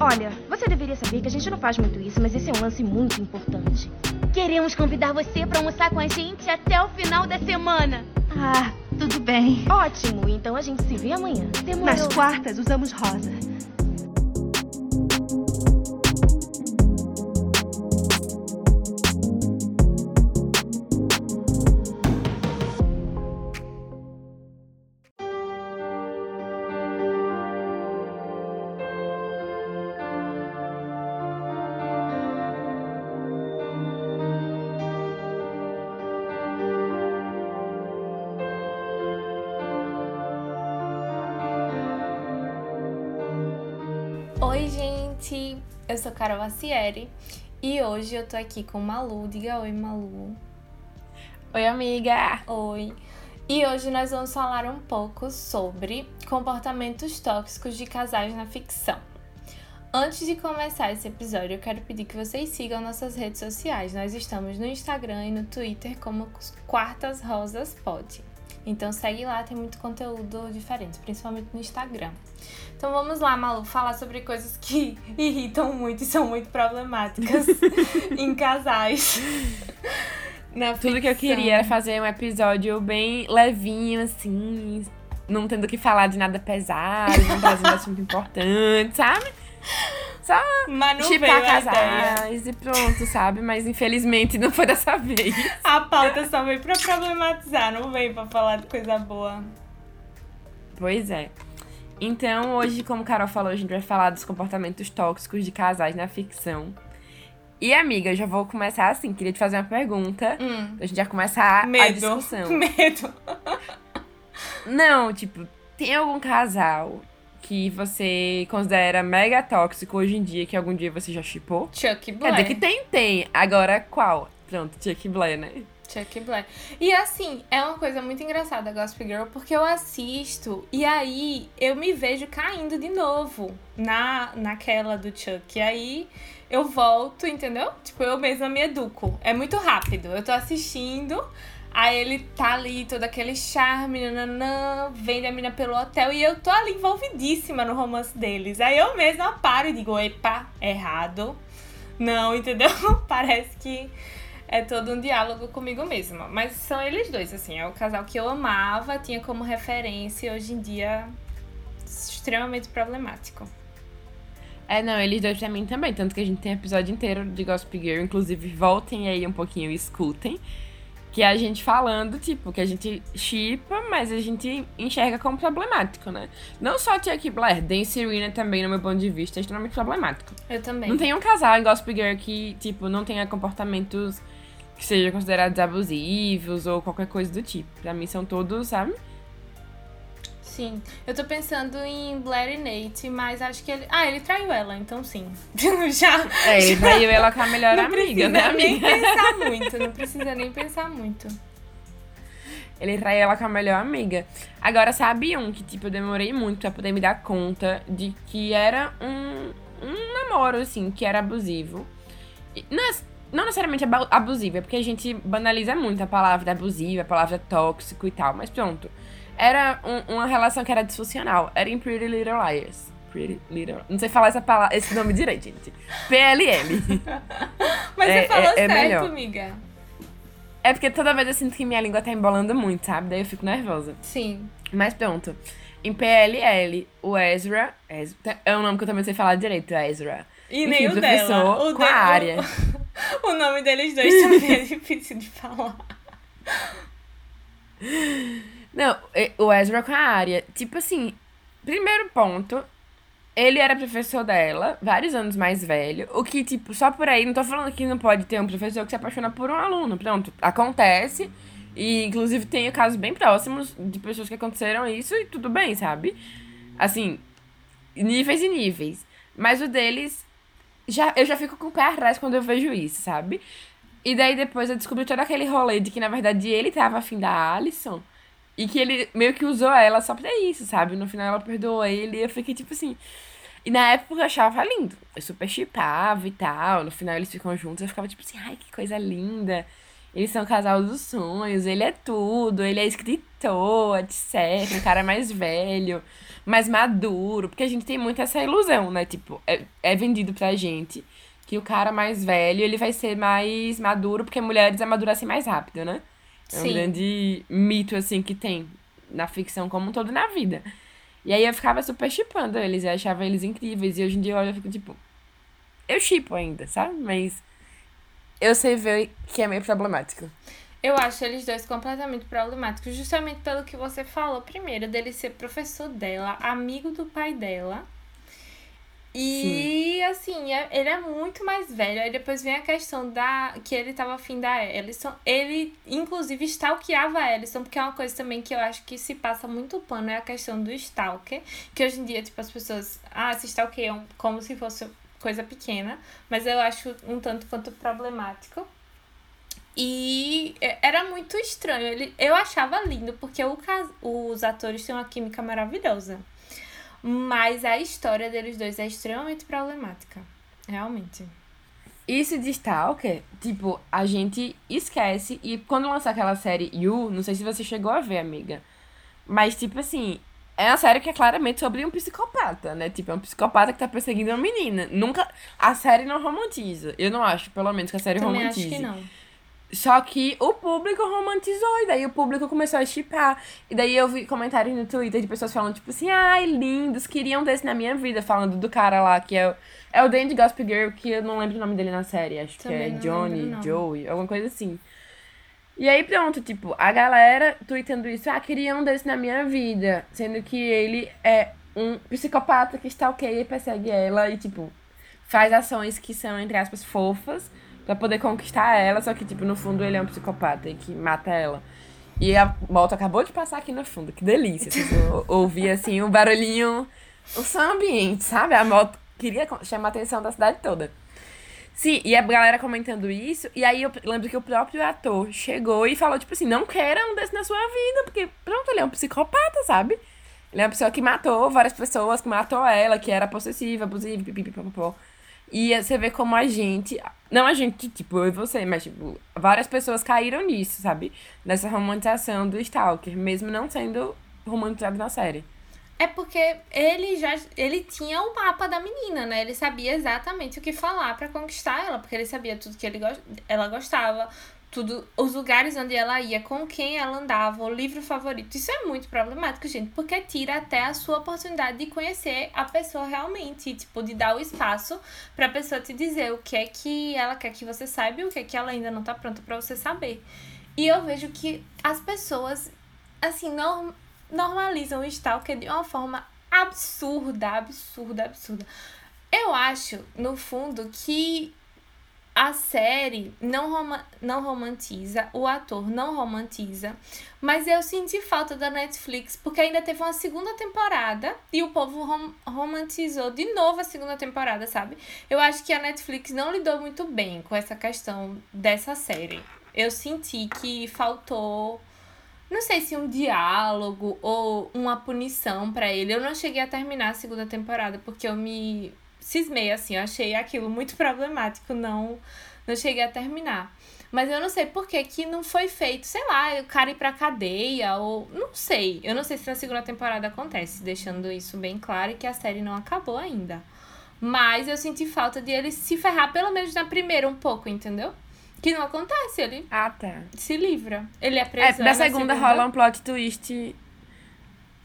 Olha, você deveria saber que a gente não faz muito isso, mas esse é um lance muito importante. Queremos convidar você para almoçar com a gente até o final da semana. Ah, tudo bem. Ótimo, então a gente se vê amanhã. Demorou. Nas quartas usamos rosa. Carol Acieri e hoje eu tô aqui com Malu. Diga oi, Malu. Oi, amiga. Oi. E hoje nós vamos falar um pouco sobre comportamentos tóxicos de casais na ficção. Antes de começar esse episódio, eu quero pedir que vocês sigam nossas redes sociais. Nós estamos no Instagram e no Twitter como Quartas Rosas Pod. Então segue lá, tem muito conteúdo diferente, principalmente no Instagram. Então vamos lá, Malu, falar sobre coisas que irritam muito e são muito problemáticas em casais. Tudo que eu queria era fazer um episódio bem levinho, assim, não tendo que falar de nada pesado, não trazendo assunto importante, sabe? Só chipar casais e pronto, sabe? Mas infelizmente não foi dessa vez. A pauta só veio pra problematizar, não veio pra falar de coisa boa. Pois é. Então, hoje, como Carol falou, a gente vai falar dos comportamentos tóxicos de casais na ficção. E, amiga, eu já vou começar assim. Queria te fazer uma pergunta. Hum. A gente já começar Medo. a discussão. Medo. Não, tipo, tem algum casal que você considera mega tóxico hoje em dia, que algum dia você já chipou? Chuck Blair. Dizer que tem, tem. Agora, qual? Pronto, Chuck Blair, né? Chuck Blair. E assim, é uma coisa muito engraçada Gossip Girl, porque eu assisto e aí eu me vejo caindo de novo na naquela do Chuck. E aí eu volto, entendeu? Tipo, eu mesma me educo. É muito rápido. Eu tô assistindo, aí ele tá ali, todo aquele charme, nananã, vende a mina pelo hotel e eu tô ali envolvidíssima no romance deles. Aí eu mesma paro e digo, epa, errado. Não, entendeu? Parece que é todo um diálogo comigo mesma. Mas são eles dois, assim. É o casal que eu amava, tinha como referência e hoje em dia extremamente problemático. É, não, eles dois pra mim também. Tanto que a gente tem episódio inteiro de Gossip Girl. Inclusive, voltem aí um pouquinho e escutem. Que é a gente falando, tipo, que a gente chipa, mas a gente enxerga como problemático, né? Não só Chuck Blair, Dan Serena também, no meu ponto de vista, é extremamente problemático. Eu também. Não tem um casal em Gossip Girl que, tipo, não tenha comportamentos que sejam considerados abusivos ou qualquer coisa do tipo. Pra mim são todos, sabe? Sim. Eu tô pensando em Blair e Nate, mas acho que ele. Ah, ele traiu ela, então sim. já. É, ele traiu ela com a melhor não amiga, né, amiga? nem pensar muito, não precisa nem pensar muito. Ele traiu ela com a melhor amiga. Agora, sabe um que, tipo, eu demorei muito pra poder me dar conta de que era um, um namoro, assim, que era abusivo. Não, é- não necessariamente abusivo, é porque a gente banaliza muito a palavra abusiva, a palavra tóxico e tal, mas pronto. Era um- uma relação que era disfuncional. Era em Pretty Little Liars. Pretty Little... Não sei falar essa palavra, esse nome direito, gente. PLL. Mas É- você falou é- é certo, melhor. amiga. É porque toda vez eu sinto que minha língua tá embolando muito, sabe? Daí eu fico nervosa. Sim. Mas pronto. Em PLL, o Ezra. Ezra é um nome que eu também sei falar direito, Ezra. E Enfim, nem o dela. O com a de- área. O, o nome deles dois também é difícil de falar. Não, o Ezra com a área. Tipo assim, primeiro ponto, ele era professor dela, vários anos mais velho. O que, tipo, só por aí, não tô falando que não pode ter um professor que se apaixona por um aluno. Pronto, acontece. E, inclusive, tenho casos bem próximos de pessoas que aconteceram isso e tudo bem, sabe? Assim, níveis e níveis. Mas o deles, já, eu já fico com o pé atrás quando eu vejo isso, sabe? E daí depois eu descobri todo aquele rolê de que, na verdade, ele tava afim da Alison. E que ele meio que usou ela só pra isso, sabe? No final ela perdoou ele e eu fiquei tipo assim. E na época eu achava lindo. Eu super chipava e tal. No final eles ficam juntos. Eu ficava tipo assim, ai, que coisa linda. Eles são o casal dos sonhos, ele é tudo, ele é escritor, etc. Um cara mais velho, mais maduro. Porque a gente tem muito essa ilusão, né? Tipo, é, é vendido pra gente que o cara mais velho, ele vai ser mais maduro, porque mulheres amadurecem mais rápido, né? É um Sim. grande mito, assim, que tem na ficção como um todo na vida. E aí eu ficava super chipando eles, eu achava eles incríveis. E hoje em dia eu olho e fico tipo. Eu chipo ainda, sabe? Mas eu sei ver que é meio problemático. Eu acho eles dois completamente problemáticos, justamente pelo que você falou primeiro, dele ser professor dela, amigo do pai dela. E assim, é- ele é muito mais velho. Aí depois vem a questão da que ele tava afim da Ellison. Ele, inclusive, stalkeava a Ellison, porque é uma coisa também que eu acho que se passa muito pano, é a questão do stalker. Que hoje em dia, tipo, as pessoas ah, se stalkeiam como se fosse coisa pequena. Mas eu acho um tanto quanto problemático. E é- era muito estranho. Ele, eu achava lindo, porque o, os atores têm uma química maravilhosa. Mas a história deles dois é extremamente problemática. Realmente. Isso de Stalker, tipo, a gente esquece. E quando lançar aquela série You, não sei se você chegou a ver, amiga. Mas, tipo assim, é uma série que é claramente sobre um psicopata, né? Tipo, é um psicopata que tá perseguindo uma menina. Nunca. A série não romantiza. Eu não acho, pelo menos, que a série Também romantize. acho que não. Só que o público romantizou, e daí o público começou a chipar. E daí eu vi comentários no Twitter de pessoas falando, tipo assim, ai, lindos, queriam desse na minha vida, falando do cara lá, que é o, é o Dandy Gospel Girl, que eu não lembro o nome dele na série, acho Também que é Johnny, lembro. Joey, alguma coisa assim. E aí pronto, tipo, a galera tweetando isso, ah, queria um desse na minha vida, sendo que ele é um psicopata que stalkeia e persegue ela e, tipo, faz ações que são, entre aspas, fofas pra poder conquistar ela, só que, tipo, no fundo ele é um psicopata e que mata ela. E a moto acabou de passar aqui no fundo, que delícia. Tipo, eu ouvi, assim, o barulhinho, o som ambiente, sabe? A moto queria chamar a atenção da cidade toda. Sim, e a galera comentando isso, e aí eu lembro que o próprio ator chegou e falou, tipo assim, não queira um desse na sua vida, porque, pronto, ele é um psicopata, sabe? Ele é uma pessoa que matou várias pessoas, que matou ela, que era possessiva, abusiva, pipipipopopó. E você vê como a gente, não a gente, tipo, eu e você, mas, tipo, várias pessoas caíram nisso, sabe? Nessa romantização do Stalker, mesmo não sendo romantizado na série. É porque ele já ele tinha o mapa da menina, né? Ele sabia exatamente o que falar pra conquistar ela, porque ele sabia tudo que ele, ela gostava, tudo, os lugares onde ela ia, com quem ela andava, o livro favorito. Isso é muito problemático, gente, porque tira até a sua oportunidade de conhecer a pessoa realmente, tipo, de dar o espaço pra pessoa te dizer o que é que ela quer que você saiba e o que é que ela ainda não tá pronta pra você saber. E eu vejo que as pessoas, assim, não normalizam o stalker de uma forma absurda, absurda, absurda. Eu acho, no fundo, que a série não, roma não romantiza, o ator não romantiza, mas eu senti falta da Netflix, porque ainda teve uma segunda temporada e o povo rom romantizou de novo a segunda temporada, sabe? Eu acho que a Netflix não lidou muito bem com essa questão dessa série. Eu senti que faltou não sei se um diálogo ou uma punição pra ele. Eu não cheguei a terminar a segunda temporada porque eu me cismei assim, eu achei aquilo muito problemático, não não cheguei a terminar. Mas eu não sei por que que não foi feito, sei lá, o cara ir pra cadeia ou não sei. Eu não sei se na segunda temporada acontece, deixando isso bem claro e que a série não acabou ainda. Mas eu senti falta de ele se ferrar pelo menos na primeira um pouco, entendeu? Que não acontece, ele Ah, tá. se livra. Ele é É, preso. da na segunda rola um plot twist.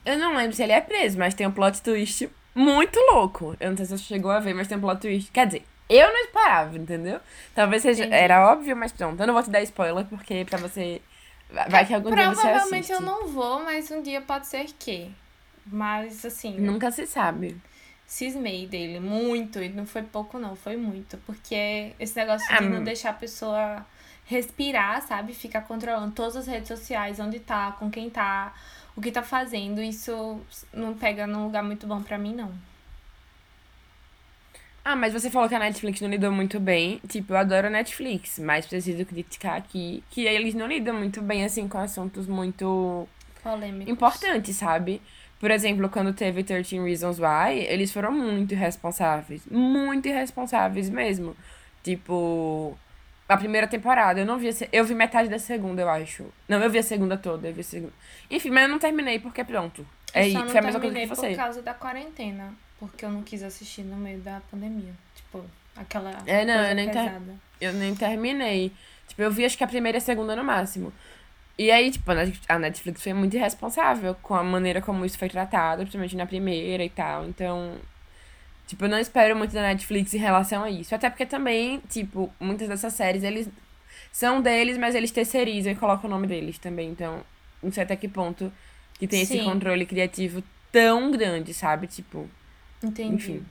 Eu não lembro se ele é preso, mas tem um plot twist muito louco. Eu não sei se você chegou a ver, mas tem um plot twist. Quer dizer, eu não esperava, entendeu? Talvez seja. Entendi. Era óbvio, mas pronto. Eu não vou te dar spoiler, porque pra você. Vai que algum dia você Provavelmente eu não vou, mas um dia pode ser que. Mas assim, Nunca se sabe. cismei dele muito. E não foi pouco, não, foi muito. Porque esse negócio Ah, de não hum. deixar a pessoa respirar, sabe? Ficar controlando todas as redes sociais, onde tá, com quem tá, o que tá fazendo, isso não pega num lugar muito bom pra mim, não. Ah, mas você falou que a Netflix não lidou muito bem. Tipo, eu adoro a Netflix, mas preciso criticar aqui que eles não lidam muito bem, assim, com assuntos muito Polêmico. importantes, sabe? Por exemplo, quando teve 13 Reasons Why, eles foram muito irresponsáveis. Muito irresponsáveis mesmo. Tipo, a primeira temporada. Eu não vi. a Eu vi metade da segunda, eu acho. Não, eu vi a segunda toda. Eu vi a segunda. Enfim, mas eu não terminei porque pronto. É, Eu só não foi a mesma coisa que você. por causa da quarentena. Porque eu não quis assistir no meio da pandemia. Tipo, aquela É, não, eu nem ter-. Eu nem terminei. Tipo, eu vi acho que a primeira e a segunda no máximo. E aí, tipo, a Netflix foi muito irresponsável com a maneira como isso foi tratado, principalmente na primeira e tal. Então, tipo, eu não espero muito da Netflix em relação a isso. Até porque também, tipo, muitas dessas séries, eles são deles, mas eles terceirizam e colocam o nome deles também. Então, não sei até que ponto que tem esse Sim. controle criativo tão grande, sabe? Tipo, Entendi. enfim.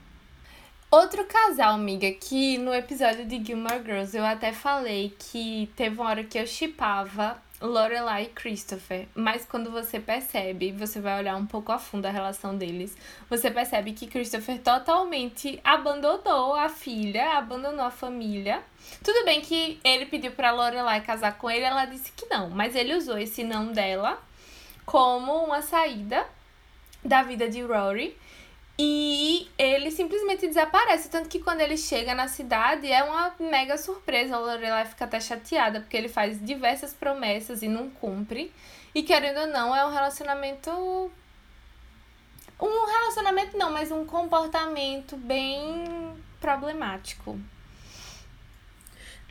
Outro casal, amiga, que no episódio de Gilmore Girls eu até falei que teve uma hora que eu chipava Lorelai e Christopher, mas quando você percebe, você vai olhar um pouco a fundo a relação deles, você percebe que Christopher totalmente abandonou a filha, abandonou a família. Tudo bem que ele pediu pra Lorelai casar com ele, ela disse que não, mas ele usou esse não dela como uma saída da vida de Rory. E ele simplesmente desaparece. Tanto que quando ele chega na cidade é uma mega surpresa. A Lorelai fica até chateada, porque ele faz diversas promessas e não cumpre. E querendo ou não, é um relacionamento. Um relacionamento não, mas um comportamento bem problemático.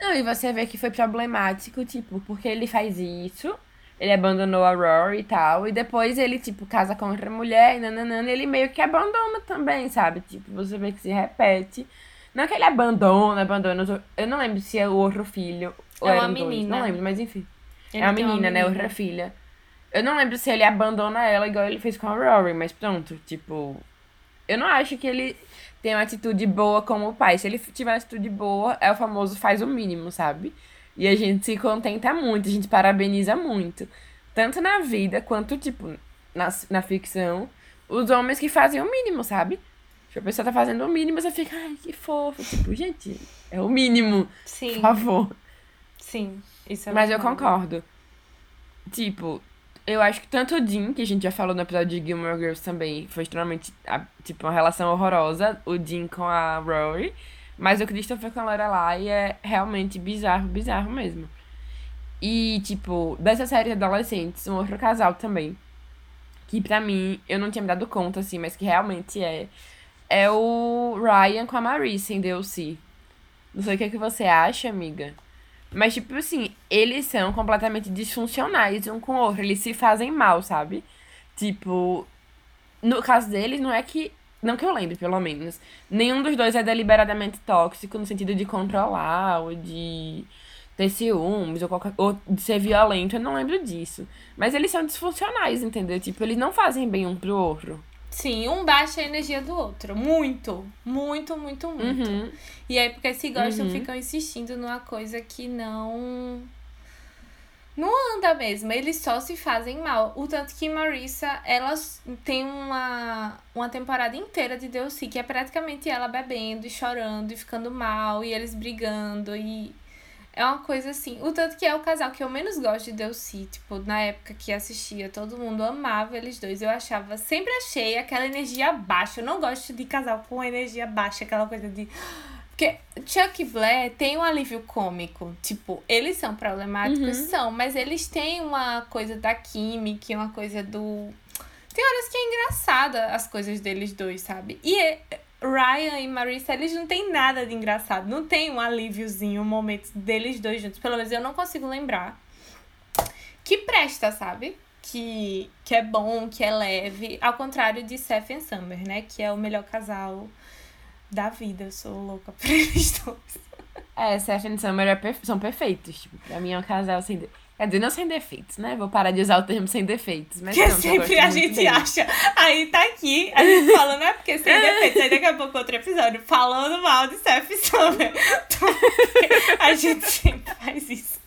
Não, e você vê que foi problemático, tipo, porque ele faz isso, ele abandonou a Rory e tal, e depois ele, tipo, casa com outra mulher e nananana, e ele meio que abandona também, sabe? Tipo, você vê que se repete. Não que ele abandona, abandona. Eu não lembro se é o outro filho ou É uma eram dois, menina. Não lembro, mas enfim. Ele é uma tem menina, né? Outra filha. Eu não lembro se ele abandona ela igual ele fez com a Rory, mas pronto, tipo. Eu não acho que ele tem uma atitude boa como pai. Se ele tiver uma atitude boa, é o famoso faz o mínimo, sabe? E a gente se contenta muito, a gente parabeniza muito. Tanto na vida quanto, tipo, na, na ficção, os homens que fazem o mínimo, sabe? Se a pessoa tá fazendo o mínimo, você fica, ai, que fofo. Tipo, gente, é o mínimo, Sim, por favor. sim. Isso é Mas eu concordo. Tipo, eu acho que tanto o Dean, que a gente já falou no episódio de Gilmore Girls também, foi extremamente, tipo, uma relação horrorosa, o Dean com a Rory. Mas o Christopher com a Lorelai é realmente bizarro, bizarro mesmo. E, tipo, dessa série de adolescentes, um outro casal também, que pra mim, eu não tinha me dado conta, assim, mas que realmente é, é o Ryan com a Marissa em DLC. Não sei o que, que você acha, amiga. Mas, tipo assim, eles são completamente disfuncionais um com o outro. Eles se fazem mal, sabe? Tipo, no caso deles, não é que. Não que eu lembre, pelo menos. Nenhum dos dois é deliberadamente tóxico no sentido de controlar ou de ter ciúmes ou, qualquer, ou de ser violento. Eu não lembro disso. Mas eles são disfuncionais, entendeu? Tipo, eles não fazem bem um pro outro. Sim, um baixa a energia do outro. Muito, muito, muito, muito. Uhum. E aí, porque se gostam, Uhum. ficam insistindo numa coisa que não. Não anda mesmo, eles só se fazem mal. O tanto que Marissa, ela tem uma, uma temporada inteira de DLC, que é praticamente ela bebendo e chorando e ficando mal, e eles brigando, e é uma coisa assim. O tanto que é o casal que eu menos gosto de DLC, tipo, na época que assistia, todo mundo amava eles dois. Eu achava, sempre achei aquela energia baixa. Eu não gosto de casal com energia baixa, aquela coisa de. Porque Chuck e Blair tem um alívio cômico. Tipo, eles são problemáticos, Uhum. são, mas eles têm uma coisa da química, uma coisa do. Tem horas que é engraçada as coisas deles dois, sabe? E é- Ryan e Marissa, eles não têm nada de engraçado. Não tem um alíviozinho, um momento deles dois juntos. Pelo menos eu não consigo lembrar. Que presta, sabe? Que, que é bom, que é leve. Ao contrário de Seth e Summer, né? Que é o melhor casal da vida. Eu sou louca por eles dois. É, Seth e Summer é perfe- são perfeitos. Tipo, pra mim é um casal sem. De... Quer dizer, não sem defeitos, né? Vou parar de usar o termo sem defeitos. Mas Que não, sempre a gente acha. Aí tá aqui, a gente falando, é porque sem defeitos. Aí daqui a pouco outro episódio falando mal de Seth e Summer. a gente sempre faz isso.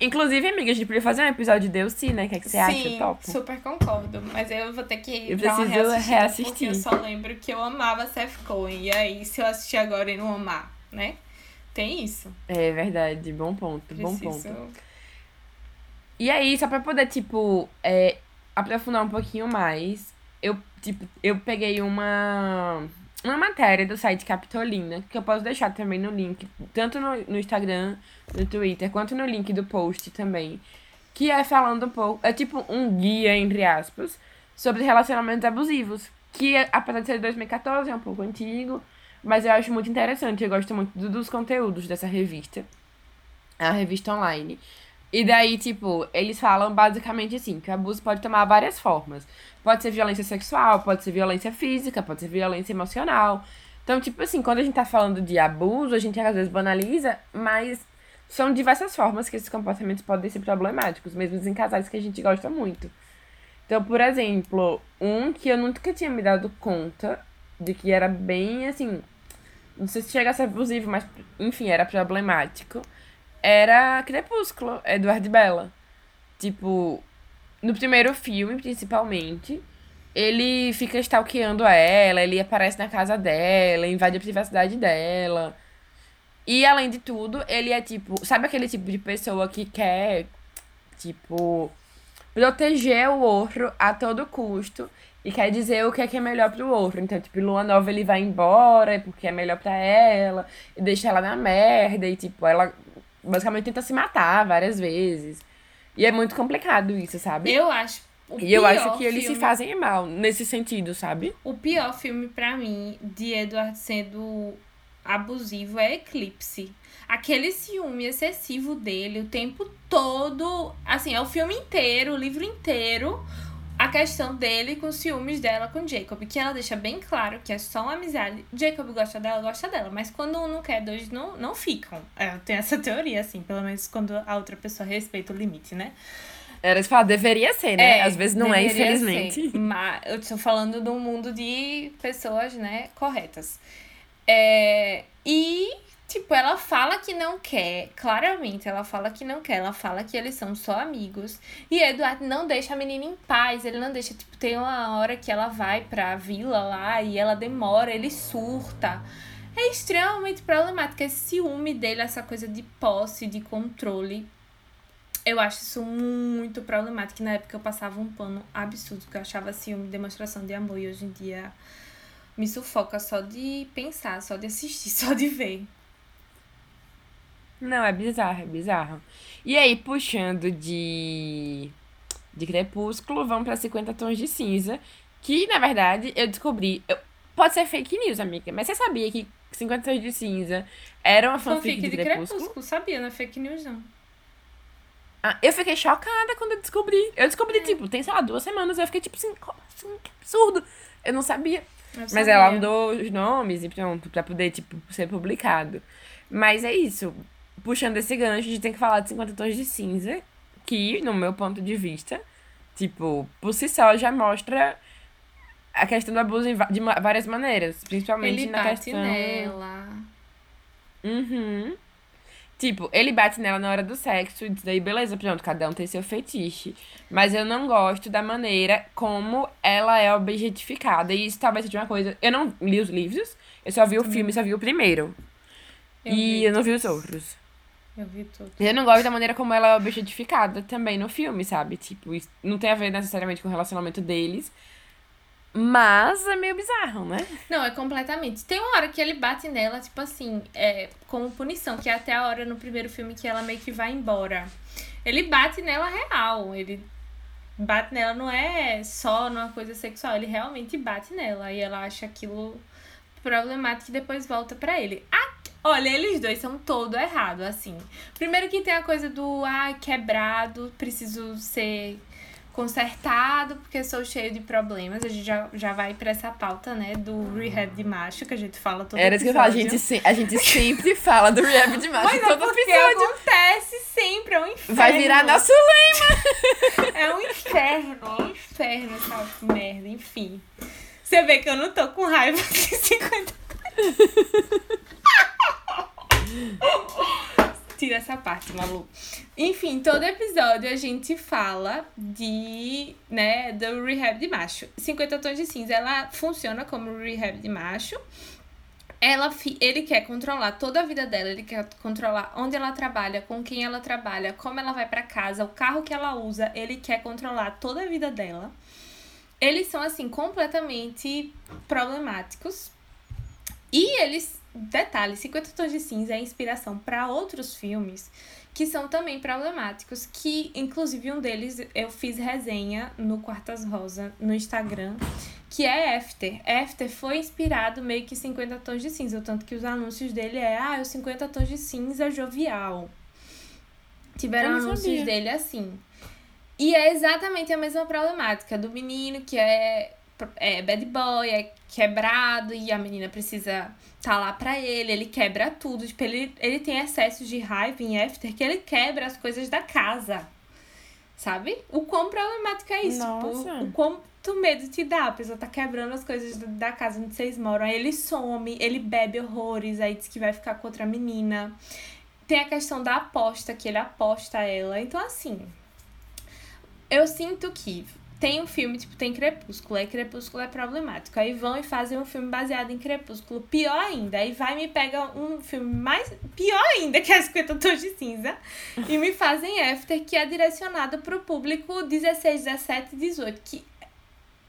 Inclusive, amiga, a gente podia fazer um episódio de Deus sim, né? O que, é que você acha? Sim, Top. super concordo. Mas eu vou ter que Eu preciso reassistida, reassistir. Porque eu só lembro que eu amava Seth Cohen. E aí, se eu assistir agora e não amar, né? Tem isso. É verdade, bom ponto, bom Preciso. ponto. E aí, só pra poder, tipo, é, aprofundar um pouquinho mais, eu, tipo, eu peguei uma. Uma matéria do site Capitolina, que eu posso deixar também no link, tanto no, no Instagram, no Twitter, quanto no link do post também. Que é falando um pouco. É tipo um guia, entre aspas, sobre relacionamentos abusivos. Que, apesar de ser de 2014, é um pouco antigo. Mas eu acho muito interessante. Eu gosto muito dos conteúdos dessa revista. Uma revista online. E daí, tipo, eles falam basicamente assim, que o abuso pode tomar várias formas. Pode ser violência sexual, pode ser violência física, pode ser violência emocional. Então, tipo assim, quando a gente tá falando de abuso, a gente às vezes banaliza, mas são diversas formas que esses comportamentos podem ser problemáticos, mesmo em casais que a gente gosta muito. Então, por exemplo, um que eu nunca tinha me dado conta de que era bem assim. Não sei se chega a ser abusivo, mas enfim, era problemático era Crepúsculo, Eduardo Bella. Tipo, no primeiro filme, principalmente, ele fica stalkeando ela, ele aparece na casa dela, invade a privacidade dela. E além de tudo, ele é tipo, sabe aquele tipo de pessoa que quer, tipo, proteger o outro a todo custo e quer dizer o que é que é melhor pro outro. Então, tipo, Lua Nova ele vai embora porque é melhor pra ela, e deixa ela na merda, e tipo, ela basicamente tenta se matar várias vezes. E é muito complicado isso, sabe? Eu acho. e eu acho que eles filme, se fazem mal nesse sentido, sabe? O pior filme para mim de Edward sendo abusivo é Eclipse. Aquele ciúme excessivo dele o tempo todo. Assim, é o filme inteiro, o livro inteiro questão dele com os ciúmes dela com Jacob, que ela deixa bem claro que é só uma amizade. Jacob gosta dela, gosta dela, mas quando um não quer, dois não, não ficam. É, eu tenho essa teoria, assim, pelo menos quando a outra pessoa respeita o limite, né? Era isso falar, deveria ser, né? É, Às vezes não é, infelizmente. Ser, mas eu tô falando de um mundo de pessoas, né, corretas. É, e Tipo, ela fala que não quer, claramente ela fala que não quer, ela fala que eles são só amigos. E Eduardo não deixa a menina em paz, ele não deixa, tipo, tem uma hora que ela vai pra vila lá e ela demora, ele surta. É extremamente problemático esse ciúme dele, essa coisa de posse, de controle. Eu acho isso muito problemático. Na época eu passava um pano absurdo, que eu achava ciúme, demonstração de amor, e hoje em dia me sufoca só de pensar, só de assistir, só de ver. Não, é bizarro, é bizarro. E aí, puxando de. de Crepúsculo, vamos pra 50 Tons de Cinza. Que, na verdade, eu descobri. Eu, pode ser fake news, amiga, mas você sabia que 50 Tons de Cinza era uma fanfic, fanfic de, de Crepúsculo? Crepúsculo? Sabia, não é fake news, não. Ah, eu fiquei chocada quando eu descobri. Eu descobri, é. tipo, tem, sei lá, duas semanas. Eu fiquei, tipo assim, assim? Que absurdo. Eu não sabia. Eu Mas sabia. ela mudou os nomes e pronto, pra poder, tipo, ser publicado. Mas é isso puxando esse gancho, a gente tem que falar de 50 tons de cinza, que, no meu ponto de vista, tipo, por si só já mostra a questão do abuso de várias maneiras, principalmente ele na bate questão nela. Uhum. Tipo, ele bate nela na hora do sexo, e daí beleza, pronto, cada um tem seu fetiche. Mas eu não gosto da maneira como ela é objetificada. E isso talvez seja uma coisa. Eu não li os livros, eu só vi o filme, só vi o primeiro. Eu e eu não vi os outros. Eu vi tudo. Eu não gosto da maneira como ela é objetificada também no filme, sabe? Tipo, não tem a ver necessariamente com o relacionamento deles. Mas é meio bizarro, né? Não, é completamente. Tem uma hora que ele bate nela, tipo assim, é, como punição, que é até a hora no primeiro filme que ela meio que vai embora. Ele bate nela real. Ele bate nela não é só numa coisa sexual, ele realmente bate nela. E ela acha aquilo problemático e depois volta para ele. Olha, eles dois são todo errado, assim. Primeiro que tem a coisa do, ah, quebrado, preciso ser consertado porque sou cheio de problemas. A gente já, já vai pra essa pauta, né, do rehab de macho, que a gente fala todo Era isso que eu falo, a gente, se, a gente sempre fala do rehab de macho Mas todo é porque episódio. acontece sempre, é um inferno. Vai virar nosso lema. é um inferno, é um inferno essa merda, enfim. Você vê que eu não tô com raiva de 50 Tira essa parte, Malu. Enfim, todo episódio a gente fala de, né, do rehab de macho. 50 tons de cinza, ela funciona como rehab de macho. Ela, ele quer controlar toda a vida dela, ele quer controlar onde ela trabalha, com quem ela trabalha, como ela vai para casa, o carro que ela usa, ele quer controlar toda a vida dela. Eles são assim completamente problemáticos E eles, detalhe, 50 Tons de Cinza é inspiração para outros filmes que são também problemáticos, que inclusive um deles eu fiz resenha no Quartas Rosa no Instagram, que é After. After foi inspirado meio que 50 tons de cinza, tanto que os anúncios dele é ah, os 50 tons de cinza jovial. Tiveram anúncios sabia. dele assim. E é exatamente a mesma problemática do menino que é, é bad boy, é quebrado e a menina precisa tá lá pra ele, ele quebra tudo. Tipo, ele, ele tem excessos de raiva em After que ele quebra as coisas da casa. Sabe? O quão problemático é isso? Tipo, o quanto medo te dá. A pessoa tá quebrando as coisas da casa onde vocês moram. Aí ele some, ele bebe horrores, aí diz que vai ficar com outra menina. Tem a questão da aposta, que ele aposta ela. Então, assim. Eu sinto que tem um filme, tipo, tem Crepúsculo, aí Crepúsculo é problemático. Aí vão e fazem um filme baseado em Crepúsculo, pior ainda. Aí vai e me pega um filme mais pior ainda, que é 50 Tons de Cinza, e me fazem After, que é direcionado pro público 16, 17, 18, que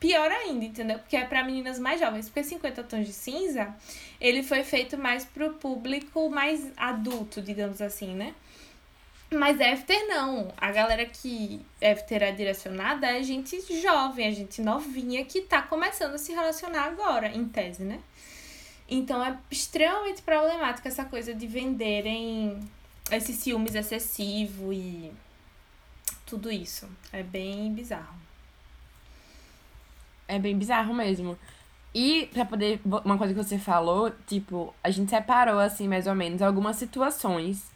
pior ainda, entendeu? Porque é para meninas mais jovens, porque 50 Tons de Cinza, ele foi feito mais pro público mais adulto, digamos assim, né? Mas After não. A galera que After é direcionada é gente jovem, é gente novinha que tá começando a se relacionar agora, em tese, né? Então é extremamente problemática essa coisa de venderem esses ciúmes excessivo e tudo isso. É bem bizarro. É bem bizarro mesmo. E pra poder. Uma coisa que você falou, tipo, a gente separou, assim, mais ou menos, algumas situações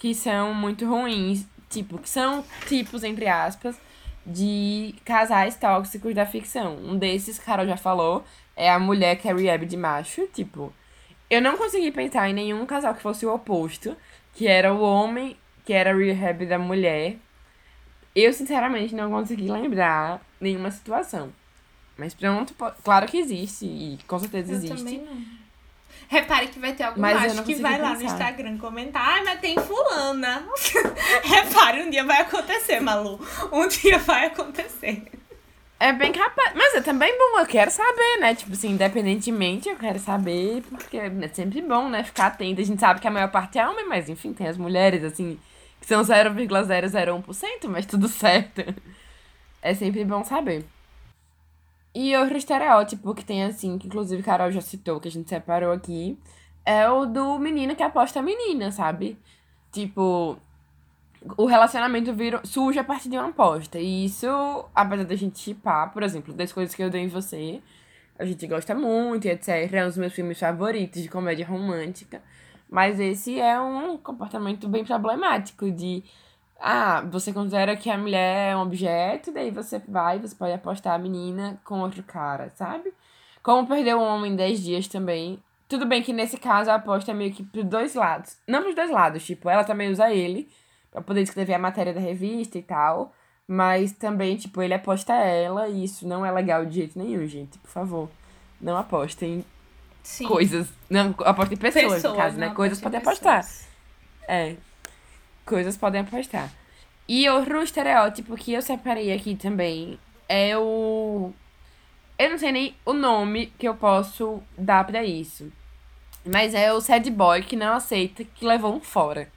que são muito ruins, tipo, que são tipos, entre aspas, de casais tóxicos da ficção. Um desses, Carol já falou, é a mulher que é rehab de macho, tipo. Eu não consegui pensar em nenhum casal que fosse o oposto, que era o homem que era rehab da mulher. Eu, sinceramente, não consegui lembrar nenhuma situação. Mas pronto, claro que existe, e com certeza eu existe. Também não. Repare que vai ter algum mas macho que vai pensar. lá no Instagram comentar, ai, mas tem fulana. Repare, um dia vai acontecer, Malu. Um dia vai acontecer. É bem capaz. Mas é também bom, eu quero saber, né? Tipo assim, independentemente, eu quero saber, porque é sempre bom, né? Ficar atento. A gente sabe que a maior parte é homem, mas enfim, tem as mulheres, assim, que são 0,001%, mas tudo certo. É sempre bom saber. E outro estereótipo que tem, assim, que inclusive Carol já citou, que a gente separou aqui, é o do menino que aposta a menina, sabe? Tipo, o relacionamento vira, surge a partir de uma aposta. E isso, apesar da gente chipar, por exemplo, das coisas que eu dei em você, a gente gosta muito, etc. É um dos meus filmes favoritos de comédia romântica. Mas esse é um comportamento bem problemático de ah, você considera que a mulher é um objeto, daí você vai, você pode apostar a menina com outro cara, sabe? Como perder um homem em 10 dias também. Tudo bem que nesse caso a aposta é meio que pros dois lados. Não pros dois lados, tipo, ela também usa ele pra poder escrever a matéria da revista e tal. Mas também, tipo, ele aposta ela e isso não é legal de jeito nenhum, gente. Por favor, não apostem Sim. coisas. Não, apostem pessoas, pessoas no caso, né? Coisas podem apostar. É, coisas podem apostar. E outro estereótipo que eu separei aqui também é o. Eu não sei nem o nome que eu posso dar para isso. Mas é o sad boy que não aceita que levou um fora.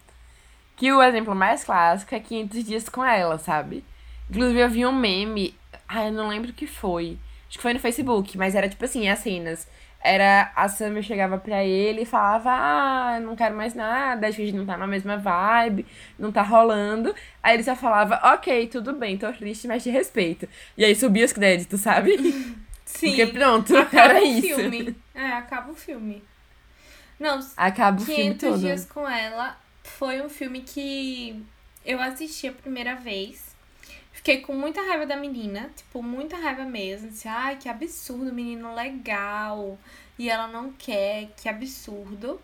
Que o exemplo mais clássico é 500 dias com ela, sabe? Inclusive eu vi um meme. Ah, eu não lembro o que foi. Acho que foi no Facebook, mas era tipo assim, as cenas era a Sammy chegava pra ele e falava: Ah, não quero mais nada, acho que a gente não tá na mesma vibe, não tá rolando. Aí ele só falava: Ok, tudo bem, tô triste, mas te respeito. E aí subia os créditos, sabe? Sim. Porque pronto, acaba era o isso. Filme. É, acaba o filme. Não, acaba o filme todo. dias com ela foi um filme que eu assisti a primeira vez. Fiquei com muita raiva da menina, tipo, muita raiva mesmo. Disse, ai, que absurdo, menino legal. E ela não quer, que absurdo.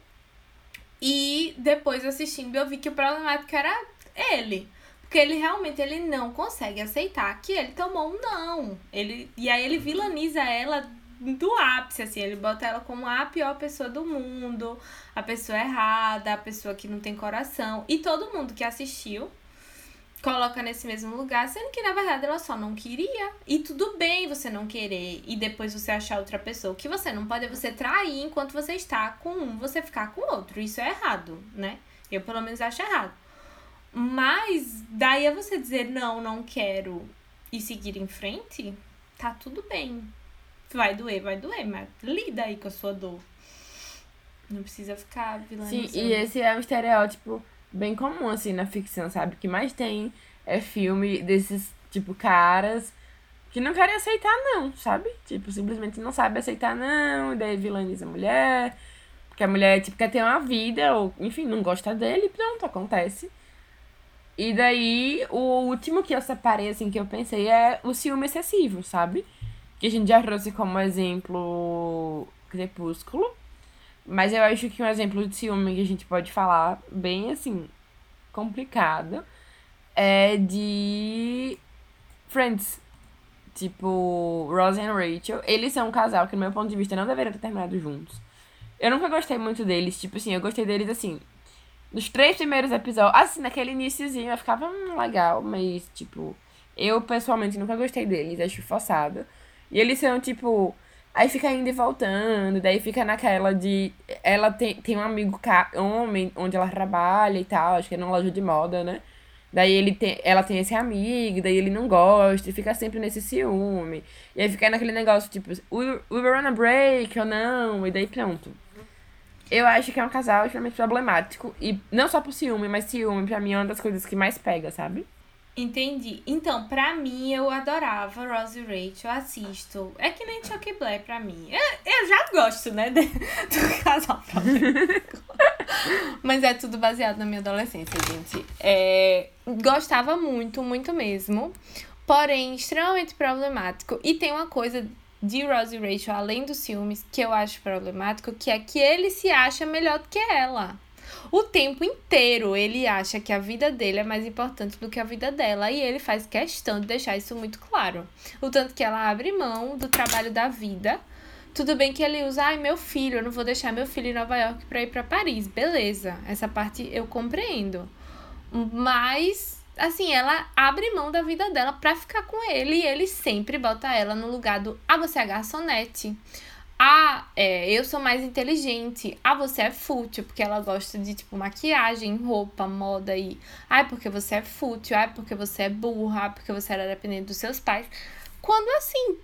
E depois assistindo eu vi que o problemático era ele. Porque ele realmente ele não consegue aceitar que ele tomou um não. Ele, e aí ele vilaniza ela do ápice, assim, ele bota ela como a pior pessoa do mundo, a pessoa errada, a pessoa que não tem coração. E todo mundo que assistiu coloca nesse mesmo lugar, sendo que na verdade ela só não queria. E tudo bem você não querer e depois você achar outra pessoa. O que você não pode é você trair enquanto você está com um, você ficar com o outro. Isso é errado, né? Eu pelo menos acho errado. Mas daí é você dizer não, não quero e seguir em frente, tá tudo bem. Vai doer, vai doer, mas lida aí com a sua dor. Não precisa ficar vilanizando. Sim, e esse é um estereótipo bem comum, assim, na ficção, sabe? O que mais tem é filme desses, tipo, caras que não querem aceitar não, sabe? Tipo, simplesmente não sabe aceitar não, e daí vilaniza a mulher, porque a mulher, tipo, quer ter uma vida, ou, enfim, não gosta dele, pronto, acontece. E daí, o último que eu separei, assim, que eu pensei é o ciúme excessivo, sabe? Que a gente já trouxe como exemplo Crepúsculo. Mas eu acho que um exemplo de ciúme que a gente pode falar, bem assim, complicado, é de Friends. Tipo, Ross e Rachel. Eles são um casal que, no meu ponto de vista, não deveriam ter terminado juntos. Eu nunca gostei muito deles. Tipo assim, eu gostei deles assim. Nos três primeiros episódios. Assim, naquele iníciozinho eu ficava hum, legal, mas, tipo, eu pessoalmente nunca gostei deles. Acho forçado. E eles são, tipo Aí fica indo e voltando, daí fica naquela de. Ela tem, tem um amigo homem onde ela trabalha e tal, acho que é numa loja de moda, né? Daí ele tem, ela tem esse amigo, daí ele não gosta, e fica sempre nesse ciúme. E aí fica naquele negócio, tipo, we, we were on a break ou não, e daí pronto. Eu acho que é um casal extremamente problemático. E não só por ciúme, mas ciúme pra mim é uma das coisas que mais pega, sabe? Entendi. Então, pra mim, eu adorava Rose e Rachel, assisto. É que nem Chuck Blair pra mim. Eu, eu já gosto, né, de, do casal Mas é tudo baseado na minha adolescência, gente. É, gostava muito, muito mesmo. Porém, extremamente problemático. E tem uma coisa de Rose e Rachel, além dos ciúmes, que eu acho problemático, que é que ele se acha melhor do que ela. O tempo inteiro ele acha que a vida dele é mais importante do que a vida dela e ele faz questão de deixar isso muito claro. O tanto que ela abre mão do trabalho da vida. Tudo bem que ele usa, ai, meu filho, eu não vou deixar meu filho em Nova York para ir para Paris. Beleza, essa parte eu compreendo. Mas assim, ela abre mão da vida dela pra ficar com ele e ele sempre bota ela no lugar do ah, você é garçonete. Ah, é, eu sou mais inteligente. Ah, você é fútil, porque ela gosta de, tipo, maquiagem, roupa, moda e. Ah, porque você é fútil. Ah, porque você é burra. Ah, porque você era dependente dos seus pais. Quando assim.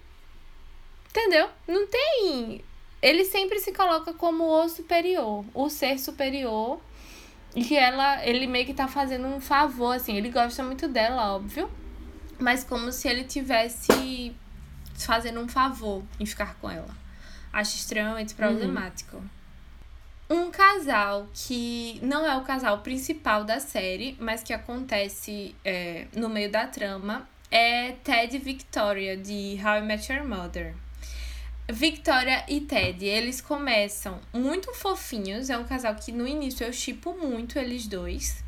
Entendeu? Não tem. Ele sempre se coloca como o superior, o ser superior. E que ela, ele meio que tá fazendo um favor, assim. Ele gosta muito dela, óbvio. Mas como se ele tivesse fazendo um favor em ficar com ela. Acho extremamente uhum. problemático. Uhum. Um casal que não é o casal principal da série, mas que acontece é, no meio da trama, é Ted e Victoria, de How I Met Your Mother. Victoria e Ted, eles começam muito fofinhos, é um casal que no início eu chipo muito eles dois.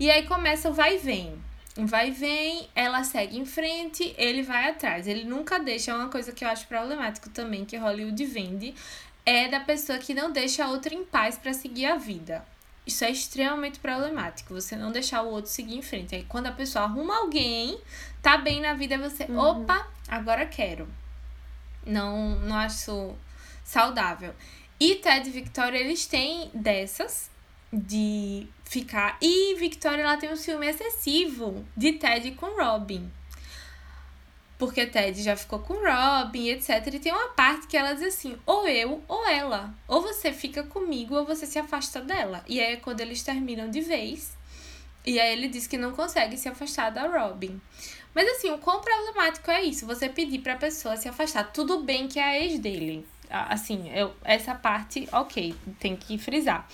E aí começa o vai e vem vai e vem, ela segue em frente, ele vai atrás. Ele nunca deixa, é uma coisa que eu acho problemático também, que Hollywood vende, é da pessoa que não deixa a outra em paz para seguir a vida. Isso é extremamente problemático, você não deixar o outro seguir em frente. Aí quando a pessoa arruma alguém, tá bem na vida, você, uhum. opa, agora quero. Não, não acho saudável. E Ted e Victoria, eles têm dessas, de ficar. E Victoria ela tem um ciúme excessivo de Ted com Robin. Porque Ted já ficou com Robin, etc. E tem uma parte que ela diz assim: ou eu ou ela. Ou você fica comigo ou você se afasta dela. E aí é quando eles terminam de vez. E aí ele diz que não consegue se afastar da Robin. Mas assim, o quão problemático é isso? Você pedir pra pessoa se afastar. Tudo bem que é a ex dele. Assim, eu, essa parte, ok, tem que frisar.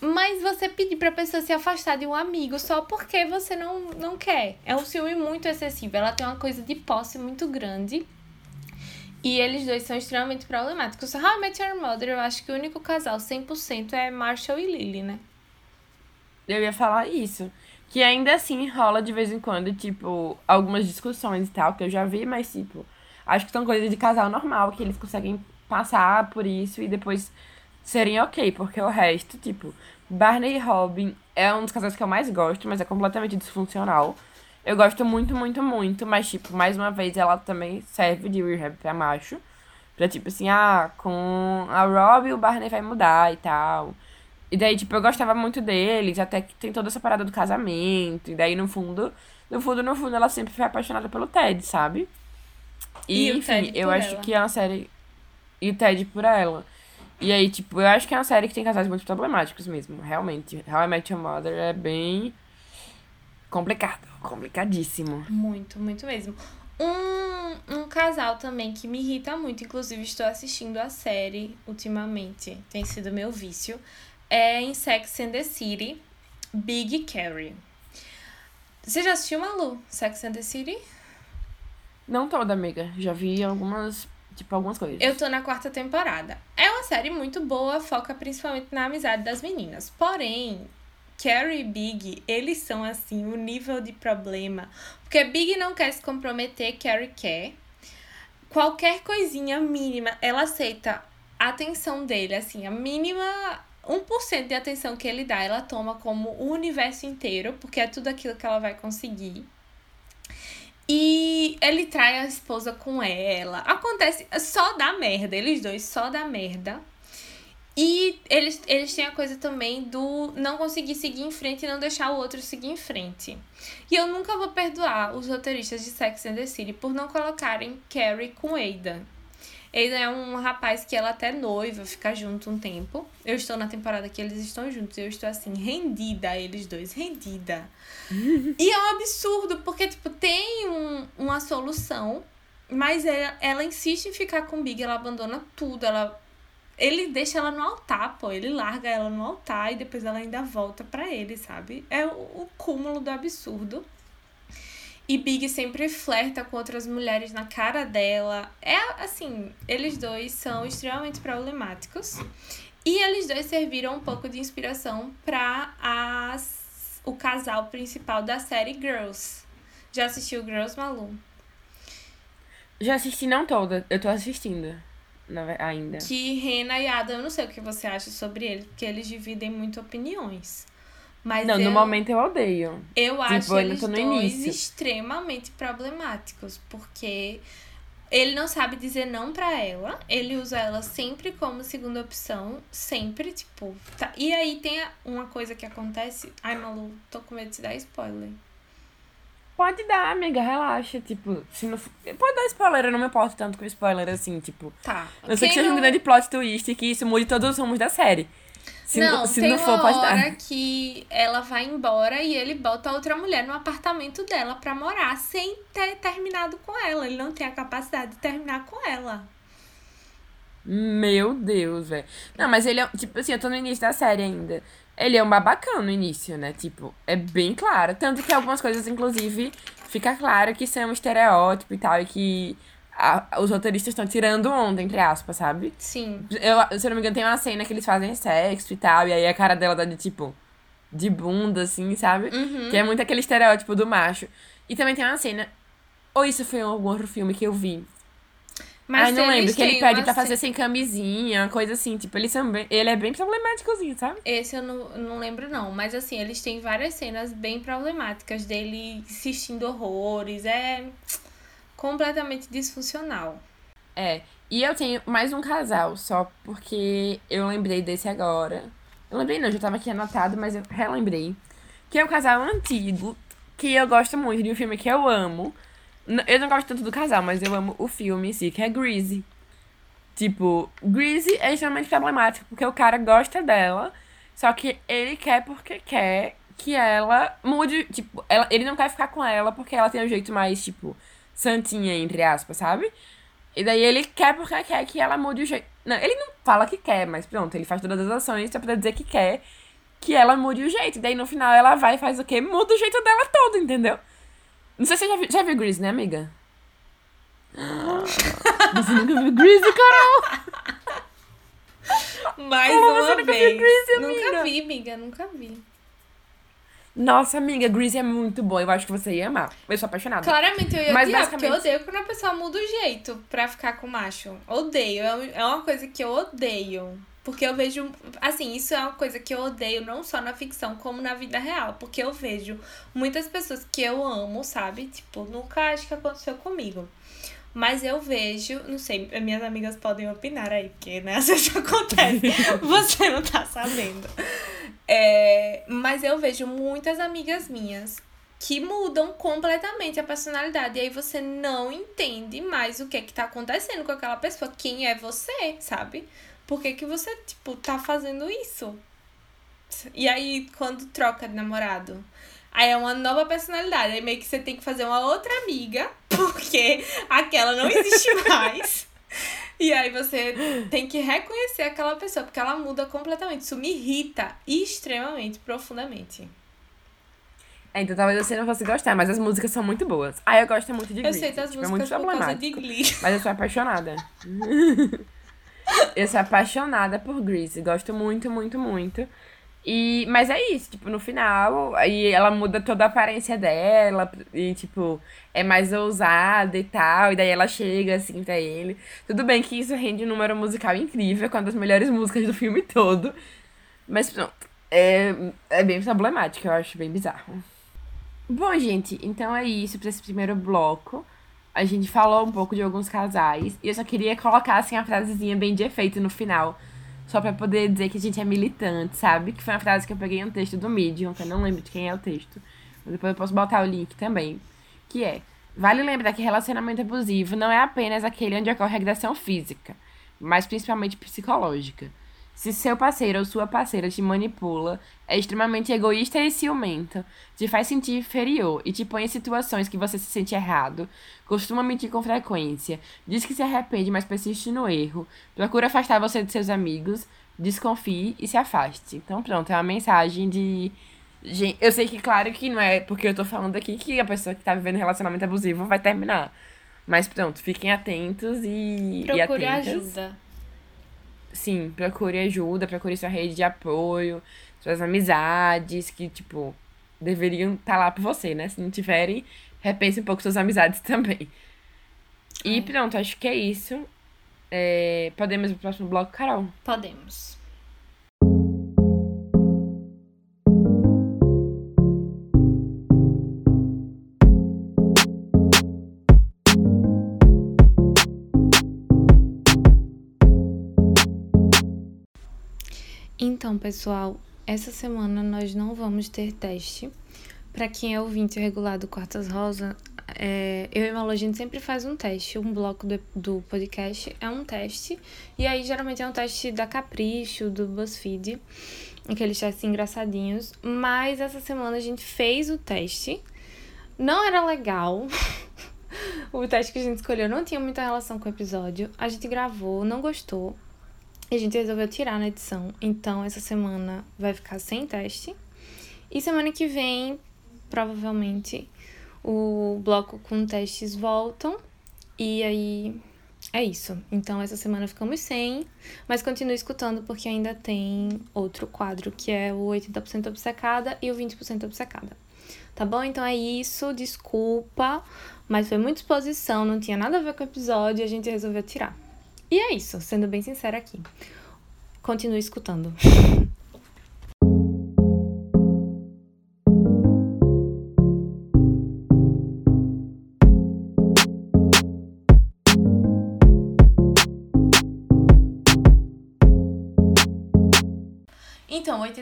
Mas você pedir pra pessoa se afastar de um amigo só porque você não, não quer. É um ciúme muito excessivo. Ela tem uma coisa de posse muito grande. E eles dois são extremamente problemáticos. How I Met Your Mother, eu acho que o único casal 100% é Marshall e Lily, né? Eu ia falar isso. Que ainda assim rola de vez em quando, tipo, algumas discussões e tal, que eu já vi, mas, tipo, acho que são coisas de casal normal, que eles conseguem passar por isso e depois serem ok, porque o resto, tipo, Barney e Robin é um dos casais que eu mais gosto, mas é completamente disfuncional. Eu gosto muito, muito, muito, mas, tipo, mais uma vez, ela também serve de rehab pra macho. Pra, tipo assim, ah, com a Rob o Barney vai mudar e tal. E daí, tipo, eu gostava muito deles, até que tem toda essa parada do casamento. E daí, no fundo, no fundo, no fundo, ela sempre foi apaixonada pelo Ted, sabe? E, E enfim, eu acho que é uma série. E o Ted por ela. E aí, tipo, eu acho que é uma série que tem casais muito problemáticos mesmo. Realmente. How I Met Your Mother é bem complicado. Complicadíssimo. Muito, muito mesmo. Um, um casal também que me irrita muito, inclusive estou assistindo a série ultimamente, tem sido meu vício, é em Sex and the City, Big Carrie. Você já assistiu, Malu? Sex and the City? Não toda, amiga. Já vi algumas. Tipo, algumas coisas. Eu tô na quarta temporada. É série muito boa, foca principalmente na amizade das meninas. Porém, Carrie e Big, eles são assim, o nível de problema. Porque Big não quer se comprometer, Carrie quer. Qualquer coisinha mínima, ela aceita a atenção dele, assim, a mínima 1% de atenção que ele dá, ela toma como o universo inteiro, porque é tudo aquilo que ela vai conseguir. E ele trai a esposa com ela. Acontece, só dá merda. Eles dois só dá merda. E eles, eles têm a coisa também do não conseguir seguir em frente e não deixar o outro seguir em frente. E eu nunca vou perdoar os roteiristas de Sex and the City por não colocarem Carrie com Aidan. Aidan é um rapaz que ela até noiva, fica junto um tempo. Eu estou na temporada que eles estão juntos. Eu estou assim, rendida eles dois, rendida. E é um absurdo, porque, tipo, tem um, uma solução, mas ela, ela insiste em ficar com o Big, ela abandona tudo, ela. Ele deixa ela no altar, pô. Ele larga ela no altar e depois ela ainda volta pra ele, sabe? É o, o cúmulo do absurdo. E Big sempre flerta com outras mulheres na cara dela. É assim, eles dois são extremamente problemáticos. E eles dois serviram um pouco de inspiração para as o casal principal da série Girls. Já assistiu Girls, Malu? Já assisti, não toda. Eu tô assistindo. ainda. Que Rena e Adam, eu não sei o que você acha sobre eles, porque eles dividem muito opiniões. Mas Não, eu, no momento eu odeio. eu acho eu ainda eles dois início. extremamente problemáticos, porque ele não sabe dizer não pra ela, ele usa ela sempre como segunda opção, sempre, tipo. tá- E aí tem uma coisa que acontece. Ai, Malu, tô com medo de dar spoiler. Pode dar, amiga, relaxa. Tipo, se não. Pode dar spoiler, eu não me importo tanto com spoiler assim, tipo. Tá. Eu sei que seja um não- grande plot twist e que isso mude todos os rumos da série. Se não, se tem não for, uma pode hora dar. que ela vai embora e ele bota outra mulher no apartamento dela pra morar sem ter terminado com ela. Ele não tem a capacidade de terminar com ela. Meu Deus, velho. Não, mas ele é. Tipo assim, eu tô no início da série ainda. Ele é um babacão no início, né? Tipo, é bem claro. Tanto que algumas coisas, inclusive, fica claro que são um estereótipo e tal, e que a- os roteiristas estão tirando onda, entre aspas, sabe? Sim. Eu, se eu não me engano, tem uma cena que eles fazem sexo e tal, e aí a cara dela tá de tipo. De bunda, assim, sabe? Uhum. Que é muito aquele estereótipo do macho. E também tem uma cena. Ou isso foi em algum outro filme que eu vi. Mas Ai, não lembro. Que ele pede pra fazer sem camisinha, coisa assim. Tipo, eles são bem... ele é bem problemáticozinho, sabe? Esse eu não, não lembro, não. Mas assim, eles têm várias cenas bem problemáticas dele assistindo horrores. É completamente disfuncional. É. E eu tenho mais um casal, só porque eu lembrei desse agora. Eu lembrei não, já tava aqui anotado, mas eu relembrei. Que é um casal antigo, que eu gosto muito, de um filme que eu amo. Eu não gosto tanto do casal, mas eu amo o filme em si, que é Greasy. Tipo, Greasy é extremamente problemático, porque o cara gosta dela, só que ele quer porque quer que ela mude, tipo, ela, ele não quer ficar com ela porque ela tem um jeito mais, tipo, santinha, entre aspas, sabe? E daí ele quer porque quer que ela mude o jeito. Não, ele não fala que quer, mas pronto, ele faz todas as ações só pra dizer que quer que ela mude o jeito. E daí no final ela vai e faz o quê? Muda o jeito dela todo, entendeu? Não sei se você já viu, já viu Grease, né, amiga? Você nunca viu Grease, Carol? Mais Como você uma nunca viu vez. Grease, nunca amiga? vi, amiga, nunca vi. Nossa, amiga, Grease é muito bom. Eu acho que você ia amar. Eu sou apaixonada. Claramente eu ia Mas odiar, porque eu basicamente- odeio quando a pessoa muda o jeito pra ficar com macho. Odeio. É É uma coisa que eu odeio. Porque eu vejo, assim, isso é uma coisa que eu odeio não só na ficção, como na vida real. Porque eu vejo muitas pessoas que eu amo, sabe? Tipo, nunca acho que aconteceu comigo. Mas eu vejo, não sei, minhas amigas podem opinar aí, porque né, às vezes acontece, você não tá sabendo. Mas eu vejo muitas amigas minhas que mudam completamente a personalidade. E aí você não entende mais o que é que tá acontecendo com aquela pessoa. Quem é você, sabe? Por que, que você, tipo, tá fazendo isso? E aí, quando troca de namorado? Aí é uma nova personalidade. Aí meio que você tem que fazer uma outra amiga, porque aquela não existe mais. E aí você tem que reconhecer aquela pessoa, porque ela muda completamente. Isso me irrita extremamente, profundamente. É, então talvez você não fosse gostar, mas as músicas são muito boas. Ah, eu gosto muito de Glee. Eu sei das tipo, músicas é muito por causa de Glee. Mas eu sou apaixonada. eu sou apaixonada por Grease. Gosto muito, muito, muito. E, mas é isso, tipo, no final, aí ela muda toda a aparência dela, e, tipo, é mais ousada e tal, e daí ela chega, assim, pra ele. Tudo bem que isso rende um número musical incrível, com uma das melhores músicas do filme todo, mas pronto, é, é bem problemático, eu acho bem bizarro. Bom, gente, então é isso para esse primeiro bloco. A gente falou um pouco de alguns casais, e eu só queria colocar, assim, a frasezinha bem de efeito no final, só pra poder dizer que a gente é militante, sabe? Que foi uma frase que eu peguei um texto do Medium, que eu não lembro de quem é o texto. Mas depois eu posso botar o link também. Que é: Vale lembrar que relacionamento abusivo não é apenas aquele onde ocorre agressão física, mas principalmente psicológica. Se seu parceiro ou sua parceira te manipula, é extremamente egoísta e ciumento, te faz sentir inferior e te põe em situações que você se sente errado, costuma mentir com frequência, diz que se arrepende, mas persiste no erro, procura afastar você de seus amigos, desconfie e se afaste. Então, pronto, é uma mensagem de. Eu sei que, claro, que não é porque eu tô falando aqui que a pessoa que tá vivendo relacionamento abusivo vai terminar. Mas pronto, fiquem atentos e. Procure e ajuda. Sim, procure ajuda, procure sua rede de apoio, suas amizades, que, tipo, deveriam estar tá lá por você, né? Se não tiverem, repense um pouco suas amizades também. E pronto, acho que é isso. É, podemos ir pro próximo bloco, Carol? Podemos. Então, pessoal, essa semana nós não vamos ter teste. Para quem é ouvinte regular do Quartas Rosa, é, eu e Malu, a gente sempre faz um teste. Um bloco do, do podcast é um teste. E aí, geralmente, é um teste da Capricho, do BuzzFeed. Aqueles testes engraçadinhos. Mas essa semana a gente fez o teste. Não era legal. o teste que a gente escolheu não tinha muita relação com o episódio. A gente gravou, não gostou. A gente resolveu tirar na edição. Então, essa semana vai ficar sem teste. E semana que vem, provavelmente, o bloco com testes voltam. E aí é isso. Então, essa semana ficamos sem. Mas continue escutando, porque ainda tem outro quadro, que é o 80% obcecada e o 20% obcecada. Tá bom? Então é isso. Desculpa. Mas foi muita exposição, não tinha nada a ver com o episódio e a gente resolveu tirar. E é isso, sendo bem sincera aqui. Continue escutando.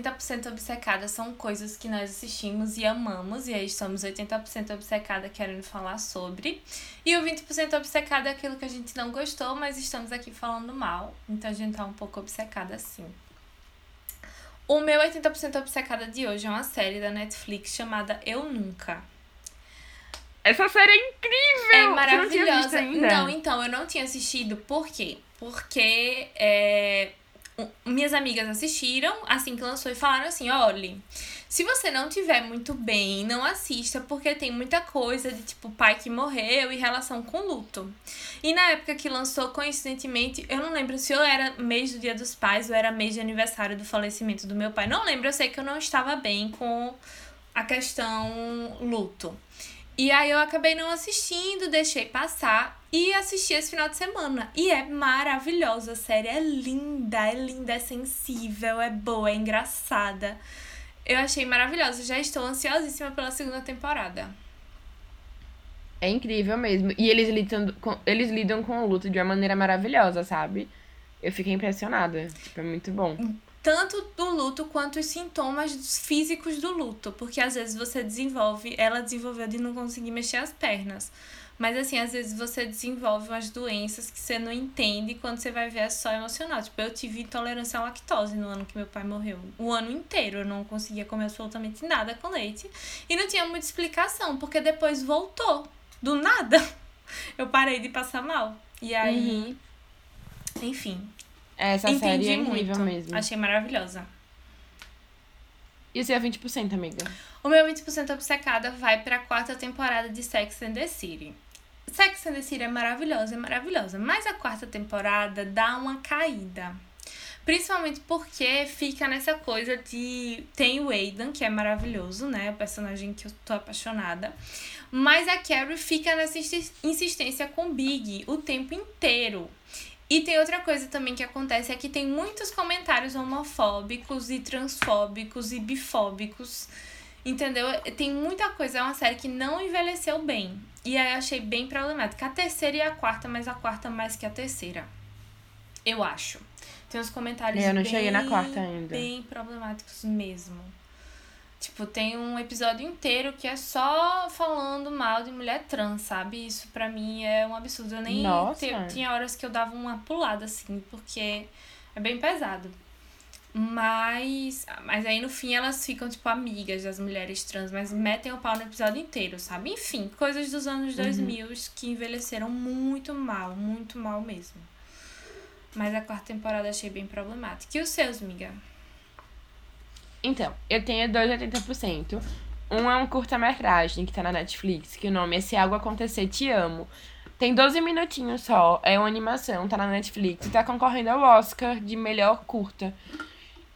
80% obcecada são coisas que nós assistimos e amamos, e aí estamos 80% obcecada querendo falar sobre. E o 20% obcecada é aquilo que a gente não gostou, mas estamos aqui falando mal, então a gente tá um pouco obcecada assim. O meu 80% obcecada de hoje é uma série da Netflix chamada Eu Nunca. Essa série é incrível! É não maravilhosa. ainda? Não, então, eu não tinha assistido, por quê? Porque é, minhas amigas assistiram assim que lançou e falaram assim: olha, se você não tiver muito bem, não assista, porque tem muita coisa de tipo pai que morreu e relação com luto. E na época que lançou, coincidentemente, eu não lembro se eu era mês do Dia dos Pais ou era mês de aniversário do falecimento do meu pai. Não lembro, eu sei que eu não estava bem com a questão luto. E aí eu acabei não assistindo, deixei passar e assisti esse final de semana. E é maravilhosa, a série é linda, é linda, é sensível, é boa, é engraçada. Eu achei maravilhosa, já estou ansiosíssima pela segunda temporada. É incrível mesmo. E eles lidam com, eles lidam com o luto de uma maneira maravilhosa, sabe? Eu fiquei impressionada. Tipo, é muito bom. Tanto do luto quanto os sintomas físicos do luto. Porque às vezes você desenvolve. Ela desenvolveu de não conseguir mexer as pernas. Mas assim, às vezes você desenvolve umas doenças que você não entende quando você vai ver é só emocional. Tipo, eu tive intolerância à lactose no ano que meu pai morreu. O ano inteiro eu não conseguia comer absolutamente nada com leite. E não tinha muita explicação, porque depois voltou do nada, eu parei de passar mal. E aí, uhum. enfim. Essa entendi série é muito. mesmo. Achei maravilhosa. E o seu 20%, amiga? O meu 20% obcecada vai pra quarta temporada de Sex and the City. Sex and the City é maravilhosa, é maravilhosa. Mas a quarta temporada dá uma caída. Principalmente porque fica nessa coisa de. Tem o Aidan, que é maravilhoso, né? O personagem que eu tô apaixonada. Mas a Carrie fica nessa insistência com Big o tempo inteiro. E tem outra coisa também que acontece é que tem muitos comentários homofóbicos e transfóbicos e bifóbicos. Entendeu? Tem muita coisa, é uma série que não envelheceu bem. E aí eu achei bem problemática. A terceira e a quarta, mas a quarta mais que a terceira. Eu acho. Tem uns comentários é, eu não bem, cheguei na quarta ainda. bem problemáticos mesmo. Tipo, tem um episódio inteiro que é só falando mal de mulher trans, sabe? Isso pra mim é um absurdo. Eu nem Nossa. Te, tinha horas que eu dava uma pulada, assim, porque é bem pesado. Mas, mas aí no fim elas ficam, tipo, amigas das mulheres trans, mas metem o pau no episódio inteiro, sabe? Enfim, coisas dos anos 2000 uhum. que envelheceram muito mal, muito mal mesmo. Mas a quarta temporada achei bem problemática. E os seus, miga? Então, eu tenho dois 80%. Um é um curta-metragem que tá na Netflix, que o nome é Se Algo Acontecer, Te Amo. Tem 12 minutinhos só, é uma animação, tá na Netflix e tá concorrendo ao Oscar de melhor curta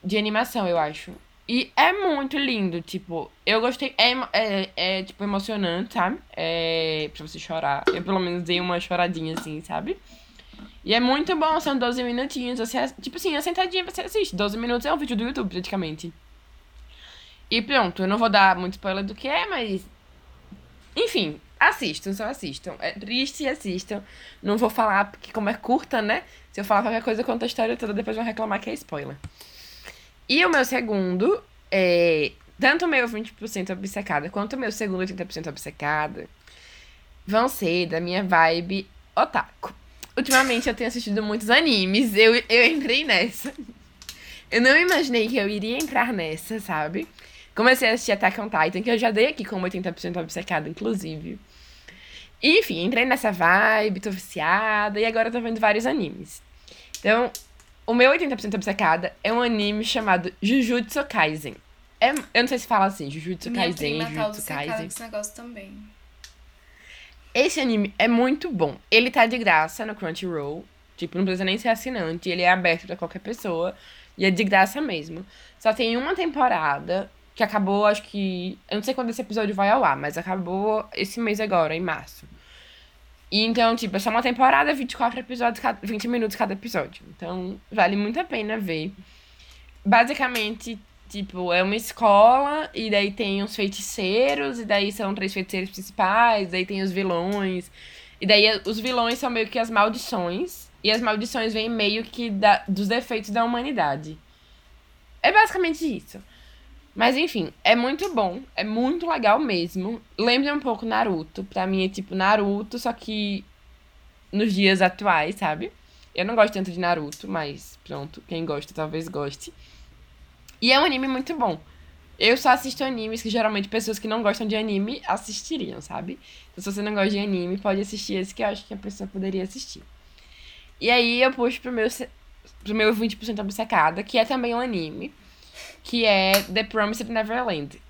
de animação, eu acho. E é muito lindo, tipo, eu gostei, é, é, é tipo, emocionante, sabe? É pra você chorar. Eu pelo menos dei uma choradinha assim, sabe? E é muito bom, são 12 minutinhos, você, tipo assim, a sentadinha você assiste. 12 minutos é um vídeo do YouTube, praticamente. E pronto, eu não vou dar muito spoiler do que é, mas. Enfim, assistam, só assistam. É triste, assistam. Não vou falar, porque como é curta, né? Se eu falar qualquer coisa, conta a história toda, depois vão reclamar que é spoiler. E o meu segundo é. Tanto o meu 20% obcecada quanto o meu segundo 80% obcecada vão ser da minha vibe otaku. Ultimamente eu tenho assistido muitos animes, eu, eu entrei nessa. Eu não imaginei que eu iria entrar nessa, sabe? Comecei a assistir Attack on Titan, que eu já dei aqui como 80% obcecada, inclusive. E, enfim, entrei nessa vibe, tô viciada, e agora tô vendo vários animes. Então, o meu 80% obcecada é um anime chamado Jujutsu Kaisen. É, eu não sei se fala assim, Jujutsu Minha Kaisen, prima tá Jujutsu Kaisen. esse negócio também. Esse anime é muito bom. Ele tá de graça no Crunchyroll. Tipo, não precisa nem ser assinante. Ele é aberto pra qualquer pessoa. E é de graça mesmo. Só tem uma temporada que acabou, acho que. Eu não sei quando esse episódio vai ao ar, mas acabou esse mês agora, em março. E então, tipo, é só uma temporada, 24 episódios, 20 minutos cada episódio. Então, vale muito a pena ver. Basicamente, tipo, é uma escola, e daí tem os feiticeiros, e daí são três feiticeiros principais, daí tem os vilões. E daí os vilões são meio que as maldições. E as maldições vêm meio que da, dos defeitos da humanidade. É basicamente isso. Mas enfim, é muito bom, é muito legal mesmo. Lembra um pouco Naruto. Pra mim é tipo Naruto, só que nos dias atuais, sabe? Eu não gosto tanto de Naruto, mas pronto, quem gosta talvez goste. E é um anime muito bom. Eu só assisto animes que geralmente pessoas que não gostam de anime assistiriam, sabe? Então, se você não gosta de anime, pode assistir esse que eu acho que a pessoa poderia assistir. E aí eu puxo pro meu, pro meu 20% obcecada, que é também um anime que é The Promised Neverland.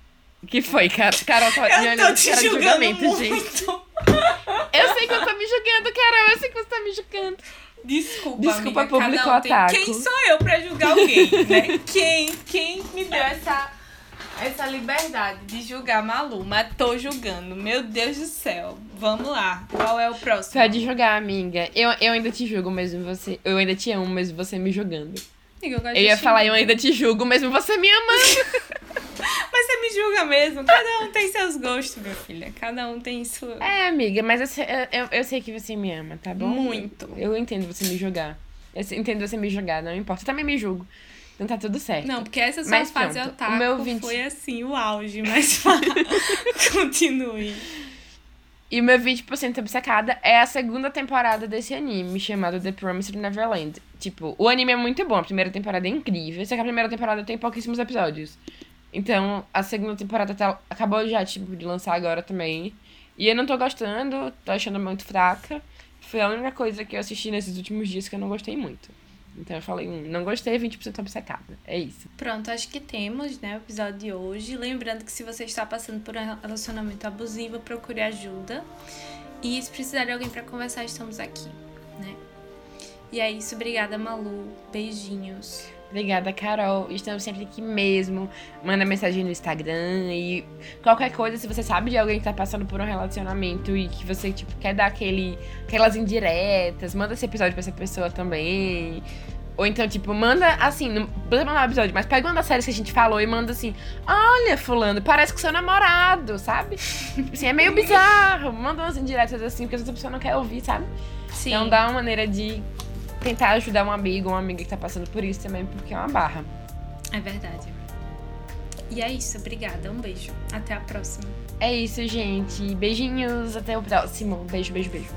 Que foi? Carol tá me olhando de cara julgamento, muito. gente. Eu sei que eu tô me julgando, Carol. Eu sei que você tá me julgando. Desculpa, Desculpa, amiga, público um otaku. Quem sou eu pra julgar alguém, né? Quem? Quem me deu essa, essa liberdade de julgar Malu, mas tô julgando. Meu Deus do céu. Vamos lá. Qual é o próximo? Pode julgar, amiga. Eu, eu ainda te julgo mesmo você. Eu ainda te amo, mesmo você me julgando. Amiga, eu, gosto Eu de ia xingar. falar, eu ainda te julgo, mesmo você me amando. Mas você me julga mesmo. Cada um tem seus gostos, minha filha. Cada um tem sua. É, amiga, mas eu, sei- eu, eu sei que você me ama, tá bom? Muito. Eu entendo você me julgar. Eu entendo você me julgar, não importa. Eu também me julgo. Então tá tudo certo. Não, porque essa sua Mas fase pronto, otaku o meu 20 foi assim, o auge. Mas fala. continue. E meu 20% obcecada é a segunda temporada desse anime, chamado The Promised Neverland. Tipo, o anime é muito bom, a primeira temporada é incrível, só que a primeira temporada tem pouquíssimos episódios. Então, a segunda temporada tá- acabou já, tipo, de lançar agora também. E eu não tô gostando, tô achando muito fraca. Foi a única coisa que eu assisti nesses últimos dias que eu não gostei muito. Então eu falei, hum, não gostei, 20% obcecada. É isso. Pronto, acho que temos, né, o episódio de hoje. Lembrando que se você está passando por um relacionamento abusivo, procure ajuda. E se precisar de alguém para conversar, estamos aqui, né? E é isso, obrigada, Malu. Beijinhos. Obrigada, Carol. Estamos sempre aqui mesmo. Manda mensagem no Instagram e qualquer coisa, se você sabe de alguém que tá passando por um relacionamento e que você, tipo, quer dar aquele, aquelas indiretas, manda esse episódio pra essa pessoa também. Ou então, tipo, manda assim, não precisa mandar um episódio, mas pega uma das séries que a gente falou e manda assim: Olha, Fulano, parece com seu namorado, sabe? Assim, é meio bizarro. Manda umas indiretas assim, porque essa pessoa não quer ouvir, sabe? Sim. Então dá uma maneira de tentar ajudar um amigo ou uma amiga que tá passando por isso também, porque é uma barra. É verdade. E é isso, obrigada. Um beijo. Até a próxima. É isso, gente. Beijinhos, até o próximo. Beijo, beijo, beijo.